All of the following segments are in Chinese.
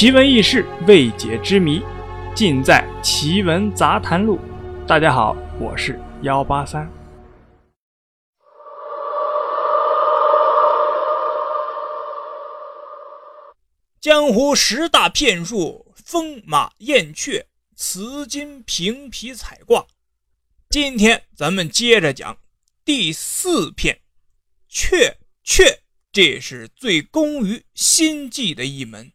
奇闻异事、未解之谜，尽在《奇闻杂谈录》。大家好，我是幺八三。江湖十大骗术：风马燕雀、瓷金平皮彩挂。今天咱们接着讲第四片，雀雀，这是最攻于心计的一门。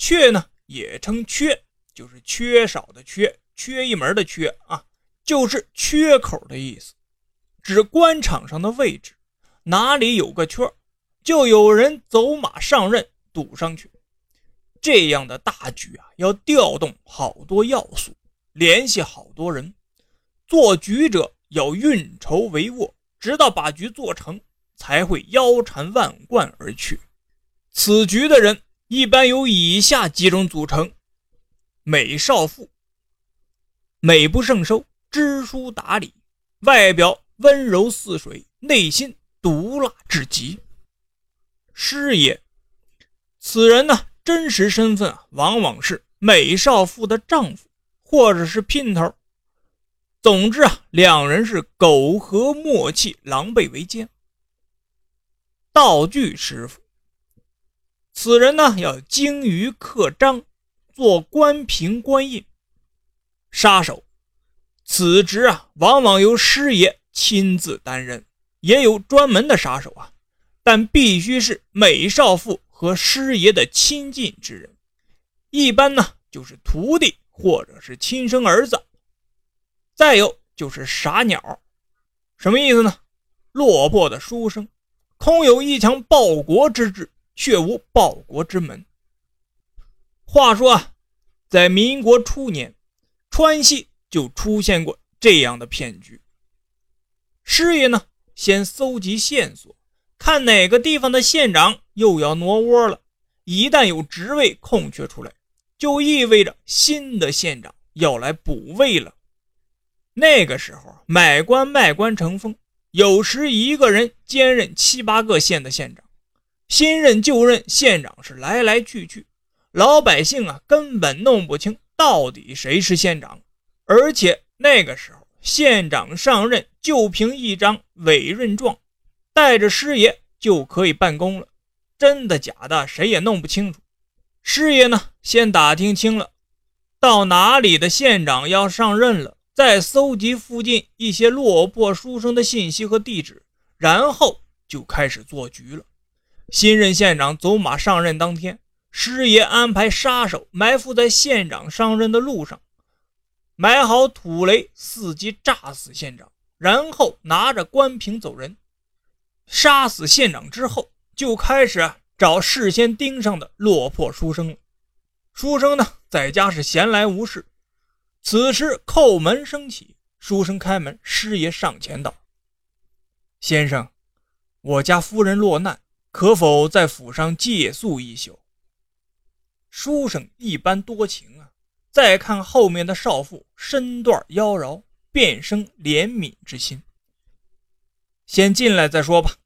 缺呢，也称缺，就是缺少的缺，缺一门的缺啊，就是缺口的意思，指官场上的位置，哪里有个缺，就有人走马上任堵上去。这样的大局啊，要调动好多要素，联系好多人，做局者要运筹帷幄，直到把局做成，才会腰缠万贯而去。此局的人。一般由以下几种组成：美少妇，美不胜收，知书达理，外表温柔似水，内心毒辣至极。师爷，此人呢，真实身份，往往是美少妇的丈夫，或者是姘头。总之啊，两人是苟合默契，狼狈为奸。道具师傅。此人呢，要精于刻章，做官凭官印。杀手，此职啊，往往由师爷亲自担任，也有专门的杀手啊，但必须是美少妇和师爷的亲近之人，一般呢就是徒弟或者是亲生儿子。再有就是傻鸟，什么意思呢？落魄的书生，空有一腔报国之志。却无报国之门。话说啊，在民国初年，川西就出现过这样的骗局。师爷呢，先搜集线索，看哪个地方的县长又要挪窝了。一旦有职位空缺出来，就意味着新的县长要来补位了。那个时候，买官卖官成风，有时一个人兼任七八个县的县长。新任旧任县长是来来去去，老百姓啊根本弄不清到底谁是县长。而且那个时候，县长上任就凭一张委任状，带着师爷就可以办公了。真的假的，谁也弄不清楚。师爷呢，先打听清了到哪里的县长要上任了，再搜集附近一些落魄书生的信息和地址，然后就开始做局了。新任县长走马上任当天，师爷安排杀手埋伏在县长上任的路上，埋好土雷，伺机炸死县长，然后拿着官凭走人。杀死县长之后，就开始找事先盯上的落魄书生了。书生呢，在家是闲来无事，此时叩门声起，书生开门，师爷上前道：“先生，我家夫人落难。”可否在府上借宿一宿？书生一般多情啊。再看后面的少妇，身段妖娆，便生怜悯之心。先进来再说吧。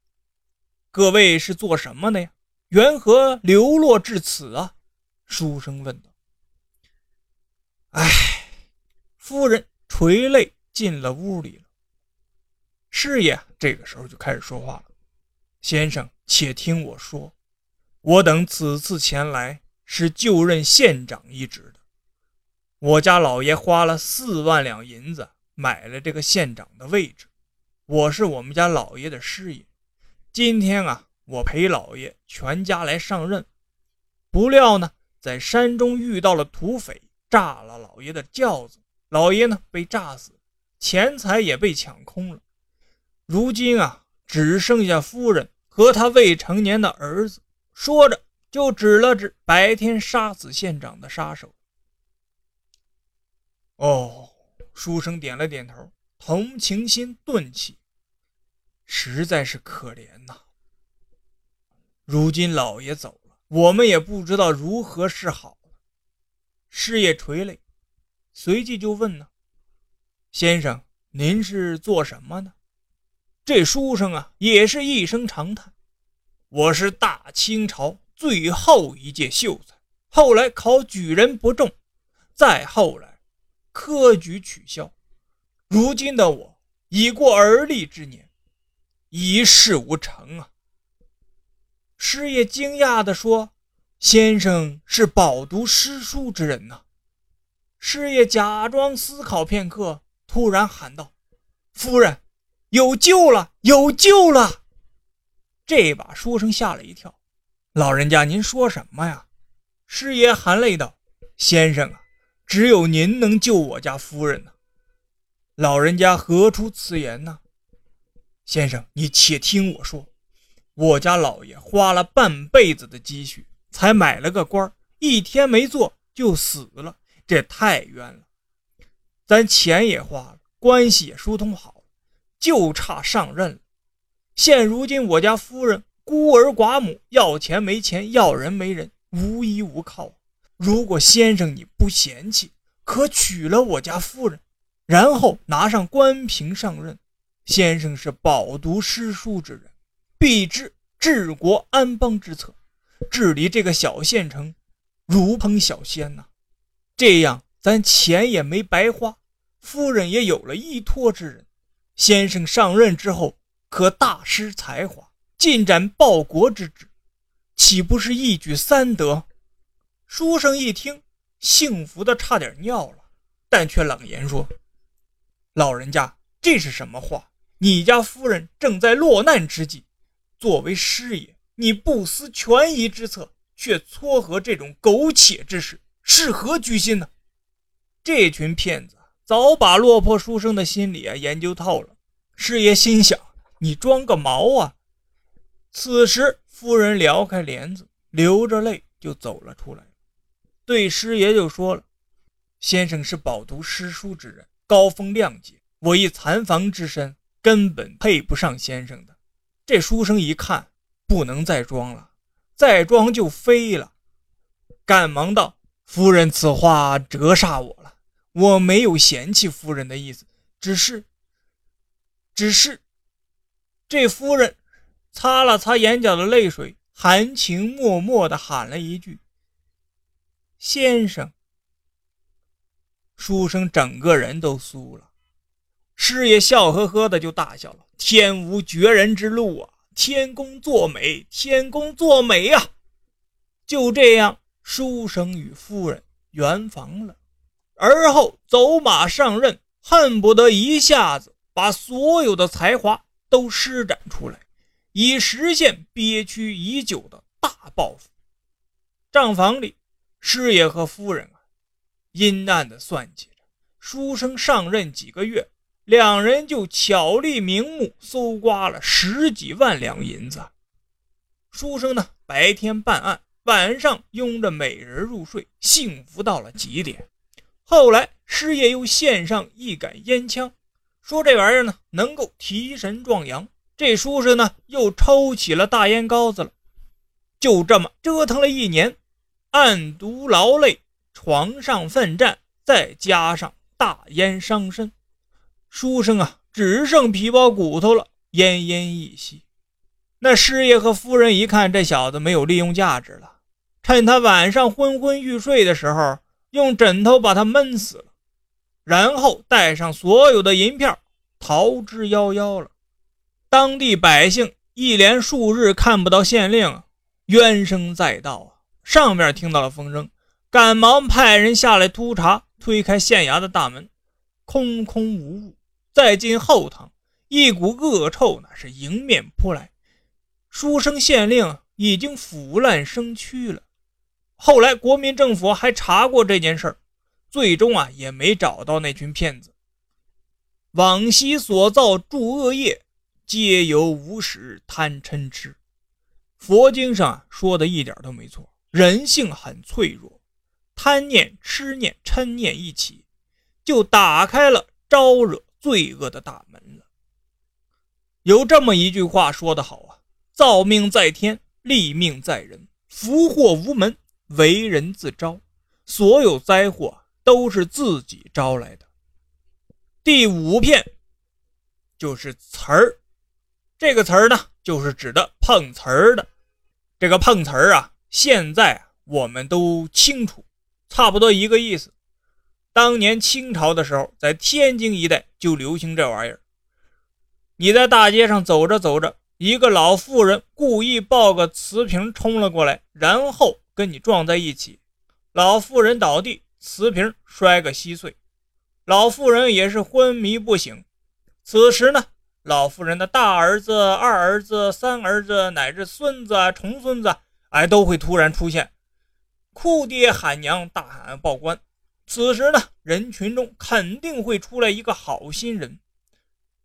各位是做什么的呀？缘何流落至此啊？书生问道。唉，夫人垂泪进了屋里了。师爷这个时候就开始说话了。先生，且听我说，我等此次前来是就任县长一职的。我家老爷花了四万两银子买了这个县长的位置，我是我们家老爷的师爷。今天啊，我陪老爷全家来上任，不料呢，在山中遇到了土匪，炸了老爷的轿子，老爷呢被炸死，钱财也被抢空了。如今啊，只剩下夫人。和他未成年的儿子说着，就指了指白天杀死县长的杀手。哦，书生点了点头，同情心顿起，实在是可怜呐。如今老爷走了，我们也不知道如何是好了。师爷垂泪，随即就问呢：“先生，您是做什么的？”这书生啊，也是一声长叹：“我是大清朝最后一届秀才，后来考举人不中，再后来科举取消。如今的我已过而立之年，一事无成啊！师爷惊讶地说：“先生是饱读诗书之人呐。”师爷假装思考片刻，突然喊道：“夫人，有救了！有救了！”这把书生吓了一跳。老人家，您说什么呀？师爷含泪道：“先生啊，只有您能救我家夫人呢。”老人家何出此言呢？先生，你且听我说，我家老爷花了半辈子的积蓄，才买了个官一天没做就死了，这太冤了。咱钱也花了，关系也疏通好，就差上任了。现如今我家夫人孤儿寡母，要钱没钱，要人没人，无依无靠。如果先生你不嫌弃，可娶了我家夫人。然后拿上官凭上任，先生是饱读诗书之人，必知治国安邦之策，治理这个小县城如烹小鲜呐。这样咱钱也没白花，夫人也有了依托之人。先生上任之后，可大施才华，进展报国之志，岂不是一举三得？书生一听，幸福的差点尿了，但却冷言说。老人家，这是什么话？你家夫人正在落难之际，作为师爷，你不思权宜之策，却撮合这种苟且之事，是何居心呢？这群骗子早把落魄书生的心理啊研究透了。师爷心想：你装个毛啊！此时，夫人撩开帘子，流着泪就走了出来，对师爷就说了：“先生是饱读诗书之人。”高风亮节，我一残房之身，根本配不上先生的。这书生一看，不能再装了，再装就飞了，赶忙道：“夫人，此话折煞我了，我没有嫌弃夫人的意思，只是，只是……”这夫人擦了擦眼角的泪水，含情脉脉地喊了一句：“先生。”书生整个人都酥了，师爷笑呵呵的就大笑了：“天无绝人之路啊，天公作美，天公作美呀！”就这样，书生与夫人圆房了。而后走马上任，恨不得一下子把所有的才华都施展出来，以实现憋屈已久的大报复。账房里，师爷和夫人。阴暗的算计着，书生上任几个月，两人就巧立名目搜刮了十几万两银子。书生呢，白天办案，晚上拥着美人入睡，幸福到了极点。后来师爷又献上一杆烟枪，说这玩意儿呢能够提神壮阳。这书生呢又抽起了大烟膏子了。就这么折腾了一年，暗毒劳累。床上奋战，再加上大烟伤身，书生啊，只剩皮包骨头了，奄奄一息。那师爷和夫人一看这小子没有利用价值了，趁他晚上昏昏欲睡的时候，用枕头把他闷死了，然后带上所有的银票逃之夭夭了。当地百姓一连数日看不到县令，冤声载道啊！上面听到了风声。赶忙派人下来突查，推开县衙的大门，空空无物。再进后堂，一股恶臭那是迎面扑来。书生县令已经腐烂生蛆了。后来国民政府还查过这件事儿，最终啊也没找到那群骗子。往昔所造诸恶业，皆由无始贪嗔痴。佛经上说的一点都没错，人性很脆弱。贪念、痴念、嗔念一起，就打开了招惹罪恶的大门了。有这么一句话说得好啊：“造命在天，立命在人，福祸无门，为人自招。所有灾祸都是自己招来的。”第五片就是词儿，这个词儿呢，就是指的碰瓷儿的。这个碰瓷儿啊，现在我们都清楚，差不多一个意思。当年清朝的时候，在天津一带就流行这玩意儿。你在大街上走着走着，一个老妇人故意抱个瓷瓶冲了过来，然后跟你撞在一起，老妇人倒地，瓷瓶摔个稀碎，老妇人也是昏迷不醒。此时呢，老妇人的大儿子、二儿子、三儿子乃至孙子、重孙子，哎，都会突然出现，哭爹喊娘，大喊报官。此时呢，人群中肯定会出来一个好心人，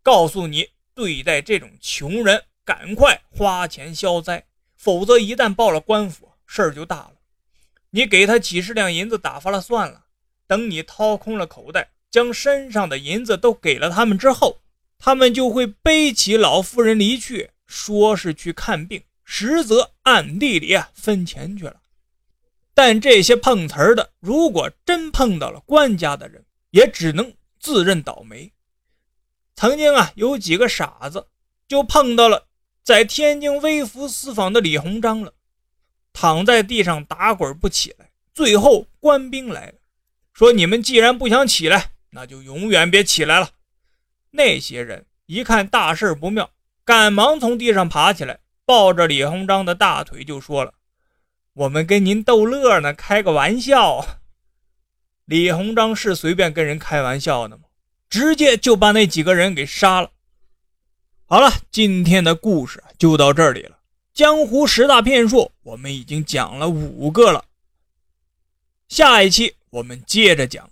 告诉你。对待这种穷人，赶快花钱消灾，否则一旦报了官府，事儿就大了。你给他几十两银子打发了算了，等你掏空了口袋，将身上的银子都给了他们之后，他们就会背起老妇人离去，说是去看病，实则暗地里啊分钱去了。但这些碰瓷儿的，如果真碰到了官家的人，也只能自认倒霉。曾经啊，有几个傻子就碰到了在天津微服私访的李鸿章了，躺在地上打滚不起来。最后官兵来了，说：“你们既然不想起来，那就永远别起来了。”那些人一看大事不妙，赶忙从地上爬起来，抱着李鸿章的大腿就说了：“我们跟您逗乐呢，开个玩笑。”李鸿章是随便跟人开玩笑的吗？直接就把那几个人给杀了。好了，今天的故事就到这里了。江湖十大骗术，我们已经讲了五个了。下一期我们接着讲。